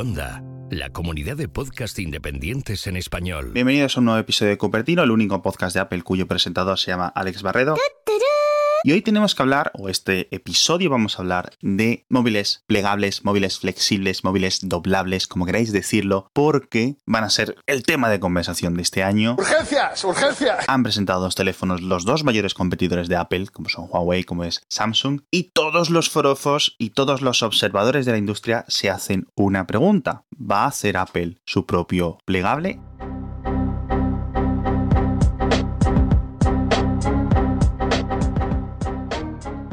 Onda, la comunidad de podcast independientes en español. Bienvenidos a un nuevo episodio de Cupertino, el único podcast de Apple cuyo presentador se llama Alex Barredo. Y hoy tenemos que hablar, o este episodio vamos a hablar de móviles plegables, móviles flexibles, móviles doblables, como queráis decirlo, porque van a ser el tema de conversación de este año. ¡Urgencias! ¡Urgencias! Han presentado dos teléfonos los dos mayores competidores de Apple, como son Huawei, como es Samsung, y todos los forofos y todos los observadores de la industria se hacen una pregunta. ¿Va a hacer Apple su propio plegable?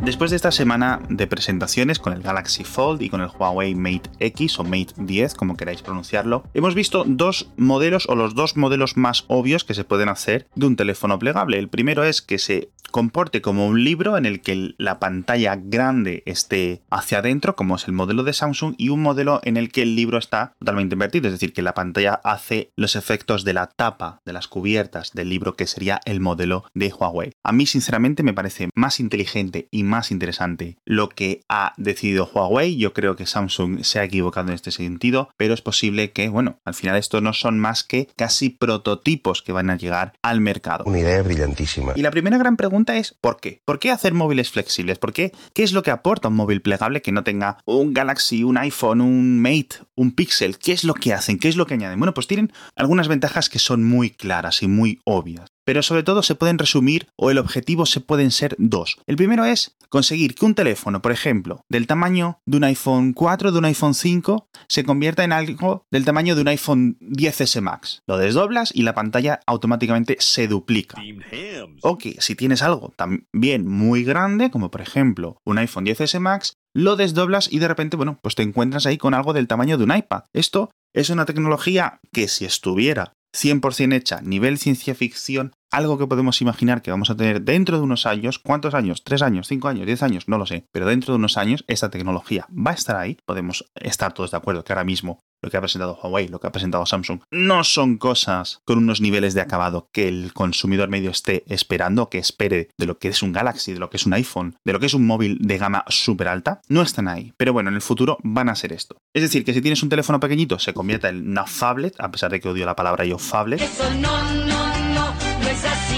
Después de esta semana de presentaciones con el Galaxy Fold y con el Huawei Mate X o Mate 10, como queráis pronunciarlo, hemos visto dos modelos o los dos modelos más obvios que se pueden hacer de un teléfono plegable. El primero es que se comporte como un libro en el que la pantalla grande esté hacia adentro, como es el modelo de Samsung, y un modelo en el que el libro está totalmente invertido, es decir, que la pantalla hace los efectos de la tapa, de las cubiertas del libro, que sería el modelo de Huawei. A mí, sinceramente, me parece más inteligente y más interesante lo que ha decidido Huawei. Yo creo que Samsung se ha equivocado en este sentido, pero es posible que, bueno, al final estos no son más que casi prototipos que van a llegar al mercado. Una idea brillantísima. Y la primera gran pregunta es ¿por qué? ¿Por qué hacer móviles flexibles? ¿Por qué? ¿Qué es lo que aporta un móvil plegable que no tenga un Galaxy, un iPhone, un Mate, un Pixel? ¿Qué es lo que hacen? ¿Qué es lo que añaden? Bueno, pues tienen algunas ventajas que son muy claras y muy obvias pero sobre todo se pueden resumir o el objetivo se pueden ser dos. El primero es conseguir que un teléfono, por ejemplo, del tamaño de un iPhone 4, de un iPhone 5, se convierta en algo del tamaño de un iPhone 10S Max. Lo desdoblas y la pantalla automáticamente se duplica. O que si tienes algo también muy grande, como por ejemplo un iPhone 10S Max, lo desdoblas y de repente, bueno, pues te encuentras ahí con algo del tamaño de un iPad. Esto es una tecnología que si estuviera 100% hecha, nivel ciencia ficción, algo que podemos imaginar que vamos a tener dentro de unos años, ¿cuántos años? ¿Tres años? ¿Cinco años? ¿Diez años? No lo sé, pero dentro de unos años esta tecnología va a estar ahí, podemos estar todos de acuerdo que ahora mismo lo que ha presentado Huawei, lo que ha presentado Samsung, no son cosas con unos niveles de acabado que el consumidor medio esté esperando, que espere de lo que es un Galaxy, de lo que es un iPhone, de lo que es un móvil de gama súper alta, no están ahí. Pero bueno, en el futuro van a ser esto. Es decir, que si tienes un teléfono pequeñito, se convierta en una phablet, a pesar de que odio la palabra yo phablet.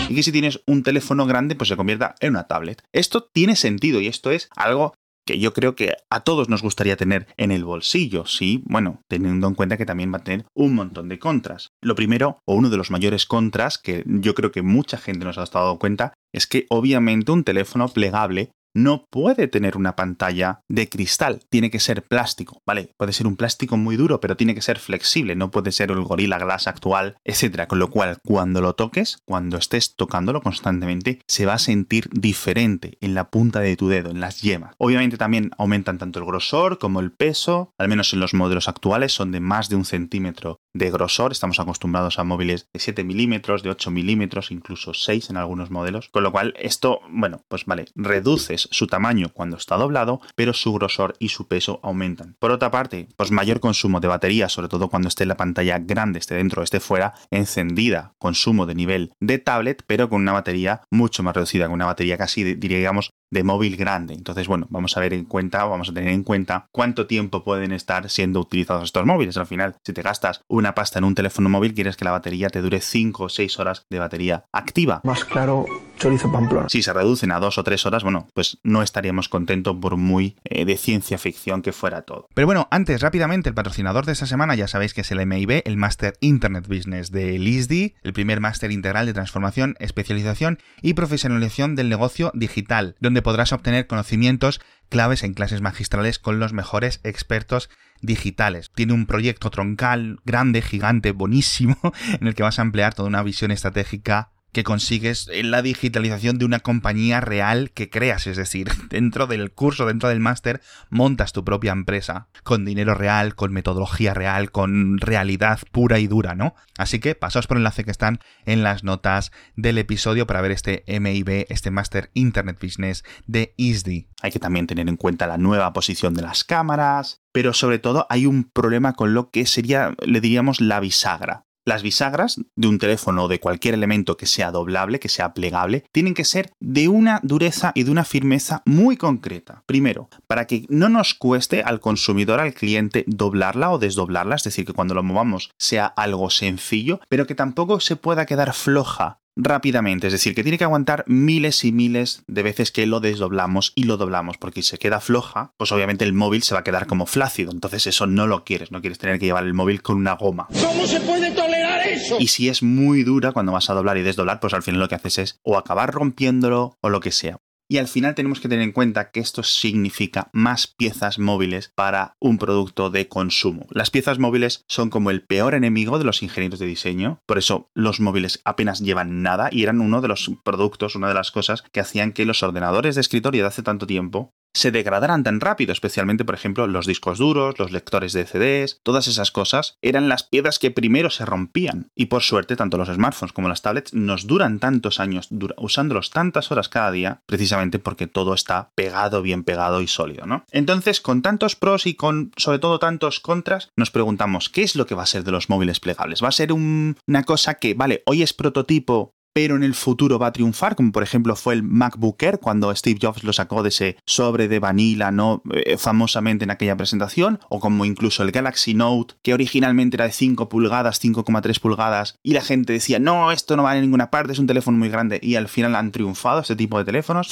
Y que si tienes un teléfono grande, pues se convierta en una tablet. Esto tiene sentido y esto es algo que yo creo que a todos nos gustaría tener en el bolsillo, sí, bueno, teniendo en cuenta que también va a tener un montón de contras. Lo primero, o uno de los mayores contras, que yo creo que mucha gente nos ha dado cuenta, es que obviamente un teléfono plegable no puede tener una pantalla de cristal, tiene que ser plástico, ¿vale? Puede ser un plástico muy duro, pero tiene que ser flexible, no puede ser el Gorilla Glass actual, etcétera. Con lo cual, cuando lo toques, cuando estés tocándolo constantemente, se va a sentir diferente en la punta de tu dedo, en las yemas. Obviamente también aumentan tanto el grosor como el peso, al menos en los modelos actuales son de más de un centímetro de grosor, estamos acostumbrados a móviles de 7 milímetros, de 8 milímetros, incluso 6 en algunos modelos, con lo cual esto, bueno, pues vale, reduces su tamaño cuando está doblado, pero su grosor y su peso aumentan. Por otra parte, pues mayor consumo de batería, sobre todo cuando esté la pantalla grande, esté dentro, esté fuera, encendida, consumo de nivel de tablet, pero con una batería mucho más reducida, con una batería casi, diríamos, de móvil grande. Entonces, bueno, vamos a ver en cuenta, vamos a tener en cuenta cuánto tiempo pueden estar siendo utilizados estos móviles. Al final, si te gastas una pasta en un teléfono móvil, quieres que la batería te dure 5 o 6 horas de batería activa. Más claro, chorizo pamplona. Si se reducen a 2 o 3 horas, bueno, pues no estaríamos contentos por muy eh, de ciencia ficción que fuera todo. Pero bueno, antes, rápidamente, el patrocinador de esta semana ya sabéis que es el MIB, el Master Internet Business de LISDI, el primer máster integral de transformación, especialización y profesionalización del negocio digital, donde podrás obtener conocimientos claves en clases magistrales con los mejores expertos digitales. Tiene un proyecto troncal grande, gigante, buenísimo, en el que vas a emplear toda una visión estratégica que consigues en la digitalización de una compañía real que creas, es decir, dentro del curso, dentro del máster, montas tu propia empresa, con dinero real, con metodología real, con realidad pura y dura, ¿no? Así que pasaos por el enlace que están en las notas del episodio para ver este MIB, este Master Internet Business de ISDI. Hay que también tener en cuenta la nueva posición de las cámaras, pero sobre todo hay un problema con lo que sería, le diríamos, la bisagra Las bisagras de un teléfono o de cualquier elemento que sea doblable, que sea plegable, tienen que ser de una dureza y de una firmeza muy concreta. Primero, para que no nos cueste al consumidor, al cliente, doblarla o desdoblarla, es decir, que cuando lo movamos sea algo sencillo, pero que tampoco se pueda quedar floja rápidamente, es decir, que tiene que aguantar miles y miles de veces que lo desdoblamos y lo doblamos, porque si se queda floja, pues obviamente el móvil se va a quedar como flácido, entonces eso no lo quieres, no quieres tener que llevar el móvil con una goma. ¿Cómo se puede tolerar eso? Y si es muy dura cuando vas a doblar y desdoblar, pues al final lo que haces es o acabar rompiéndolo o lo que sea. Y al final tenemos que tener en cuenta que esto significa más piezas móviles para un producto de consumo. Las piezas móviles son como el peor enemigo de los ingenieros de diseño, por eso los móviles apenas llevan nada y eran uno de los productos, una de las cosas que hacían que los ordenadores de escritorio de hace tanto tiempo se degradaran tan rápido, especialmente, por ejemplo, los discos duros, los lectores de CDs, todas esas cosas eran las piedras que primero se rompían. Y por suerte, tanto los smartphones como las tablets nos duran tantos años usándolos tantas horas cada día, precisamente porque todo está pegado, bien pegado y sólido, ¿no? Entonces, con tantos pros y con sobre todo tantos contras, nos preguntamos, ¿qué es lo que va a ser de los móviles plegables? ¿Va a ser una cosa que, vale, hoy es prototipo pero en el futuro va a triunfar, como por ejemplo fue el MacBook Air cuando Steve Jobs lo sacó de ese sobre de vanilla, ¿no? Eh, famosamente en aquella presentación, o como incluso el Galaxy Note, que originalmente era de 5 pulgadas, 5,3 pulgadas, y la gente decía, no, esto no va a ninguna parte, es un teléfono muy grande, y al final han triunfado este tipo de teléfonos.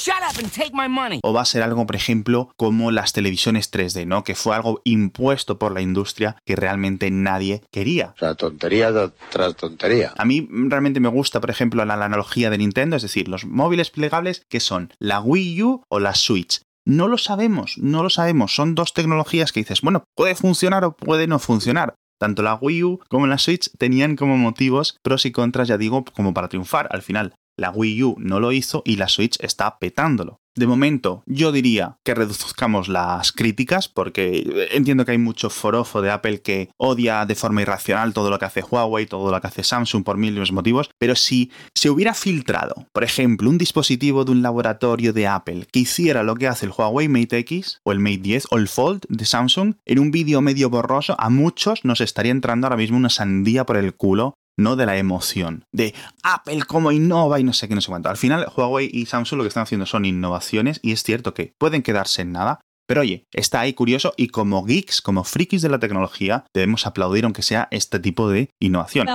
O va a ser algo, por ejemplo, como las televisiones 3D, ¿no? Que fue algo impuesto por la industria que realmente nadie quería. O sea, tontería tras tontería. A mí realmente me gusta, por ejemplo, la la analogía de Nintendo, es decir, los móviles plegables que son la Wii U o la Switch. No lo sabemos, no lo sabemos. Son dos tecnologías que dices, bueno, puede funcionar o puede no funcionar. Tanto la Wii U como la Switch tenían como motivos pros y contras, ya digo, como para triunfar. Al final, la Wii U no lo hizo y la Switch está petándolo. De momento, yo diría que reduzcamos las críticas, porque entiendo que hay mucho forofo de Apple que odia de forma irracional todo lo que hace Huawei, todo lo que hace Samsung por mil motivos, pero si se hubiera filtrado, por ejemplo, un dispositivo de un laboratorio de Apple que hiciera lo que hace el Huawei Mate X o el Mate 10 o el Fold de Samsung en un vídeo medio borroso, a muchos nos estaría entrando ahora mismo una sandía por el culo no de la emoción, de Apple cómo innova y no sé qué, no sé cuánto. Al final, Huawei y Samsung lo que están haciendo son innovaciones y es cierto que pueden quedarse en nada, pero oye, está ahí curioso y como geeks, como frikis de la tecnología, debemos aplaudir aunque sea este tipo de innovación.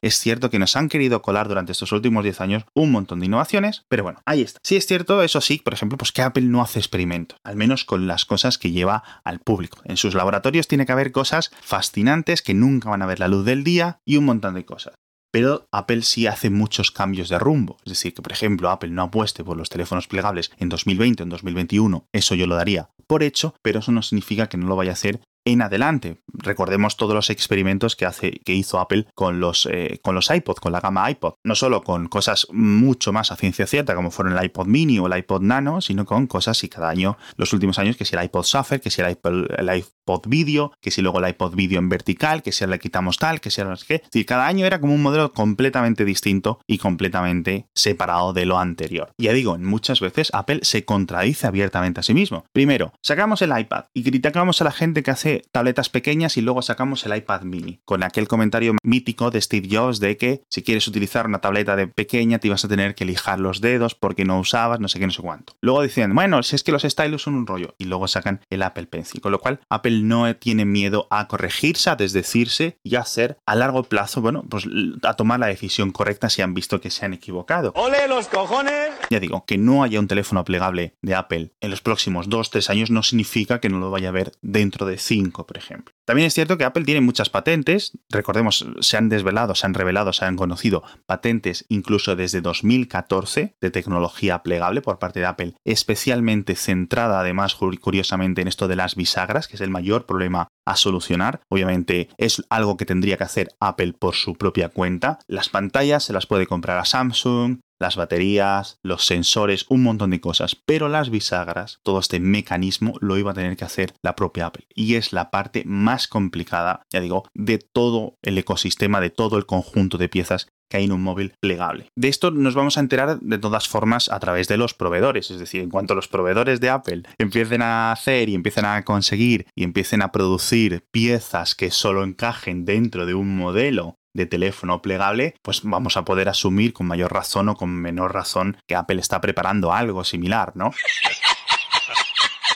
Es cierto que nos han querido colar durante estos últimos 10 años un montón de innovaciones, pero bueno, ahí está. Sí es cierto, eso sí, por ejemplo, pues que Apple no hace experimentos, al menos con las cosas que lleva al público. En sus laboratorios tiene que haber cosas fascinantes que nunca van a ver la luz del día y un montón de cosas pero Apple sí hace muchos cambios de rumbo. Es decir, que por ejemplo Apple no apueste por los teléfonos plegables en 2020 o en 2021, eso yo lo daría por hecho, pero eso no significa que no lo vaya a hacer en adelante. Recordemos todos los experimentos que, hace, que hizo Apple con los, eh, con los iPod, con la gama iPod. No solo con cosas mucho más a ciencia cierta, como fueron el iPod mini o el iPod nano, sino con cosas y cada año, los últimos años, que si el iPod Shuffle, que si el iPod, el iPod Video, que si luego el iPod Video en vertical, que si le quitamos tal, que si no sé qué. Es decir, cada año era como un modelo completamente distinto y completamente separado de lo anterior. Ya digo, muchas veces Apple se contradice abiertamente a sí mismo. Primero, sacamos el iPad y criticamos a la gente que hace tabletas pequeñas y luego sacamos el iPad mini, con aquel comentario mítico de Steve Jobs de que si quieres utilizar una tableta de pequeña te ibas a tener que lijar los dedos porque no usabas no sé qué, no sé cuánto. Luego decían, bueno, si es que los stylus son un rollo, y luego sacan el Apple Pencil, con lo cual Apple no tiene miedo a corregirse, a desdecirse y a hacer a largo plazo, bueno, pues a tomar la decisión correcta si han visto que se han equivocado. ¡Ole los cojones! Ya digo, que no haya un teléfono plegable de Apple en los próximos 2-3 años no significa que no lo vaya a ver dentro de 5 por ejemplo. También es cierto que Apple tiene muchas patentes, recordemos, se han desvelado, se han revelado, se han conocido patentes incluso desde 2014 de tecnología plegable por parte de Apple, especialmente centrada además curiosamente en esto de las bisagras, que es el mayor problema a solucionar. Obviamente es algo que tendría que hacer Apple por su propia cuenta. Las pantallas se las puede comprar a Samsung, las baterías, los sensores, un montón de cosas. Pero las bisagras, todo este mecanismo lo iba a tener que hacer la propia Apple. Y es la parte más complicada, ya digo, de todo el ecosistema, de todo el conjunto de piezas que hay en un móvil plegable. De esto nos vamos a enterar de todas formas a través de los proveedores, es decir, en cuanto los proveedores de Apple empiecen a hacer y empiecen a conseguir y empiecen a producir piezas que solo encajen dentro de un modelo de teléfono plegable, pues vamos a poder asumir con mayor razón o con menor razón que Apple está preparando algo similar, ¿no?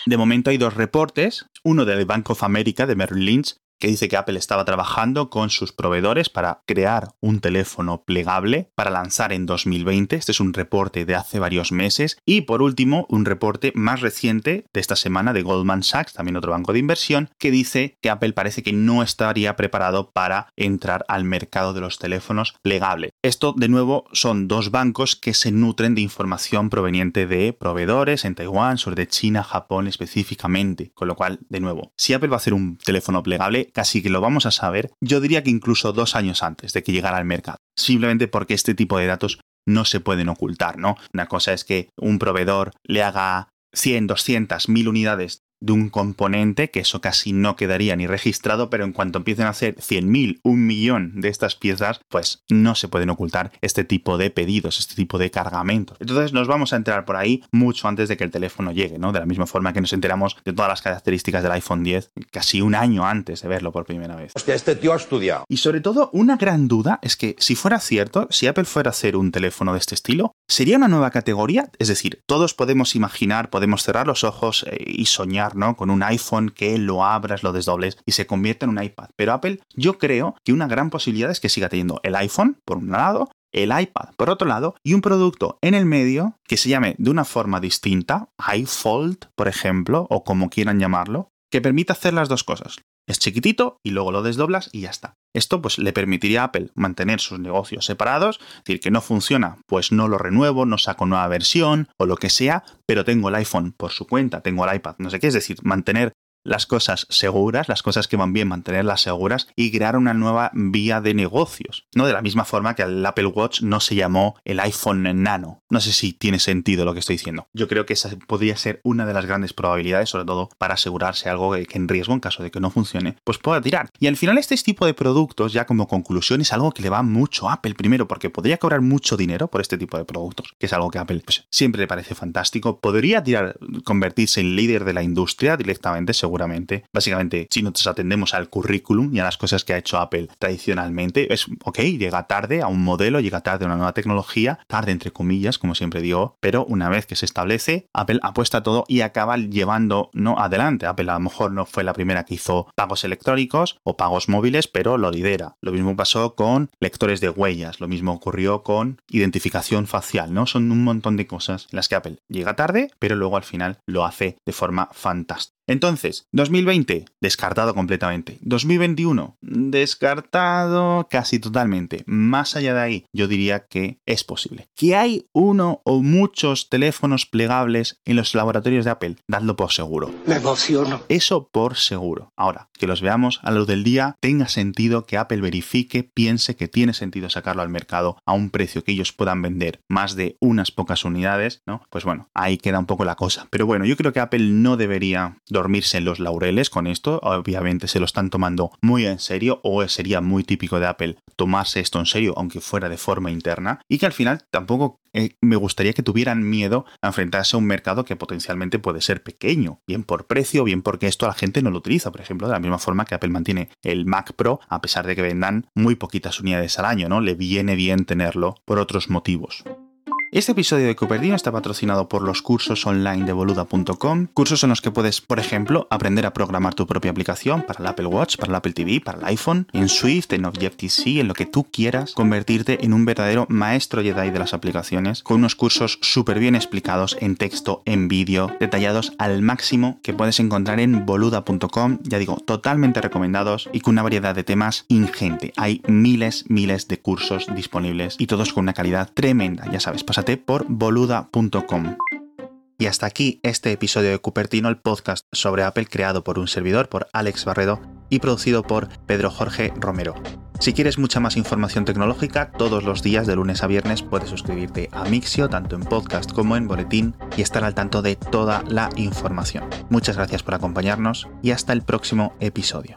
De momento hay dos reportes, uno del Bank of America de Merrill Lynch que dice que Apple estaba trabajando con sus proveedores para crear un teléfono plegable para lanzar en 2020. Este es un reporte de hace varios meses. Y por último, un reporte más reciente de esta semana de Goldman Sachs, también otro banco de inversión, que dice que Apple parece que no estaría preparado para entrar al mercado de los teléfonos plegables. Esto, de nuevo, son dos bancos que se nutren de información proveniente de proveedores en Taiwán, de China, Japón específicamente. Con lo cual, de nuevo, si Apple va a hacer un teléfono plegable, casi que lo vamos a saber, yo diría que incluso dos años antes de que llegara al mercado. Simplemente porque este tipo de datos no se pueden ocultar, ¿no? Una cosa es que un proveedor le haga 100, 200, 1000 unidades de un componente, que eso casi no quedaría ni registrado, pero en cuanto empiecen a hacer 100.000, un millón de estas piezas, pues no se pueden ocultar este tipo de pedidos, este tipo de cargamentos. Entonces nos vamos a enterar por ahí mucho antes de que el teléfono llegue, ¿no? De la misma forma que nos enteramos de todas las características del iPhone 10 casi un año antes de verlo por primera vez. Hostia, este tío ha estudiado. Y sobre todo, una gran duda es que si fuera cierto, si Apple fuera a hacer un teléfono de este estilo, ¿sería una nueva categoría? Es decir, todos podemos imaginar, podemos cerrar los ojos eh, y soñar con un iPhone que lo abras, lo desdobles y se convierta en un iPad. Pero Apple, yo creo que una gran posibilidad es que siga teniendo el iPhone, por un lado, el iPad por otro lado y un producto en el medio que se llame de una forma distinta, iFold, por ejemplo, o como quieran llamarlo, que permita hacer las dos cosas. Es chiquitito y luego lo desdoblas y ya está. Esto pues le permitiría a Apple mantener sus negocios separados, es decir, que no funciona, pues no lo renuevo, no saco nueva versión o lo que sea, pero tengo el iPhone por su cuenta, tengo el iPad, no sé qué, es decir, mantener las cosas seguras, las cosas que van bien, mantenerlas seguras y crear una nueva vía de negocios. No de la misma forma que el Apple Watch no se llamó el iPhone Nano. No sé si tiene sentido lo que estoy diciendo. Yo creo que esa podría ser una de las grandes probabilidades, sobre todo para asegurarse algo que en riesgo, en caso de que no funcione, pues pueda tirar. Y al final este tipo de productos, ya como conclusión, es algo que le va mucho a Apple primero, porque podría cobrar mucho dinero por este tipo de productos, que es algo que a Apple pues, siempre le parece fantástico. Podría tirar, convertirse en líder de la industria directamente, seguro seguramente. Básicamente, si nosotros atendemos al currículum y a las cosas que ha hecho Apple tradicionalmente, es, ok, llega tarde a un modelo, llega tarde a una nueva tecnología, tarde entre comillas, como siempre digo, pero una vez que se establece, Apple apuesta todo y acaba llevando no adelante. Apple a lo mejor no fue la primera que hizo pagos electrónicos o pagos móviles, pero lo lidera. Lo mismo pasó con lectores de huellas, lo mismo ocurrió con identificación facial, ¿no? Son un montón de cosas en las que Apple llega tarde, pero luego al final lo hace de forma fantástica. Entonces, 2020, descartado completamente. 2021, descartado casi totalmente. Más allá de ahí, yo diría que es posible. Que hay uno o muchos teléfonos plegables en los laboratorios de Apple, dadlo por seguro. Me emociono. Eso por seguro. Ahora, que los veamos a luz del día, tenga sentido que Apple verifique, piense que tiene sentido sacarlo al mercado a un precio que ellos puedan vender más de unas pocas unidades, ¿no? Pues bueno, ahí queda un poco la cosa. Pero bueno, yo creo que Apple no debería dormirse en los laureles con esto. Obviamente se lo están tomando muy en serio o sería muy típico de Apple tomarse esto en serio, aunque fuera de forma interna. Y que al final tampoco eh, me gustaría que tuvieran miedo a enfrentarse a un mercado que potencialmente puede ser pequeño, bien por precio, bien porque esto la gente no lo utiliza. Por ejemplo, de la misma forma que Apple mantiene el Mac Pro, a pesar de que vendan muy poquitas unidades al año, ¿no? Le viene bien tenerlo por otros motivos. Este episodio de Cupertino está patrocinado por los cursos online de boluda.com, cursos en los que puedes, por ejemplo, aprender a programar tu propia aplicación para el Apple Watch, para el Apple TV, para el iPhone, en Swift, en Objective-C, en lo que tú quieras, convertirte en un verdadero maestro Jedi de las aplicaciones, con unos cursos súper bien explicados en texto, en vídeo, detallados al máximo que puedes encontrar en boluda.com, ya digo, totalmente recomendados y con una variedad de temas ingente. Hay miles, miles de cursos disponibles y todos con una calidad tremenda, ya sabes, por boluda.com. Y hasta aquí este episodio de Cupertino, el podcast sobre Apple creado por un servidor, por Alex Barredo, y producido por Pedro Jorge Romero. Si quieres mucha más información tecnológica, todos los días de lunes a viernes puedes suscribirte a Mixio, tanto en podcast como en boletín, y estar al tanto de toda la información. Muchas gracias por acompañarnos y hasta el próximo episodio.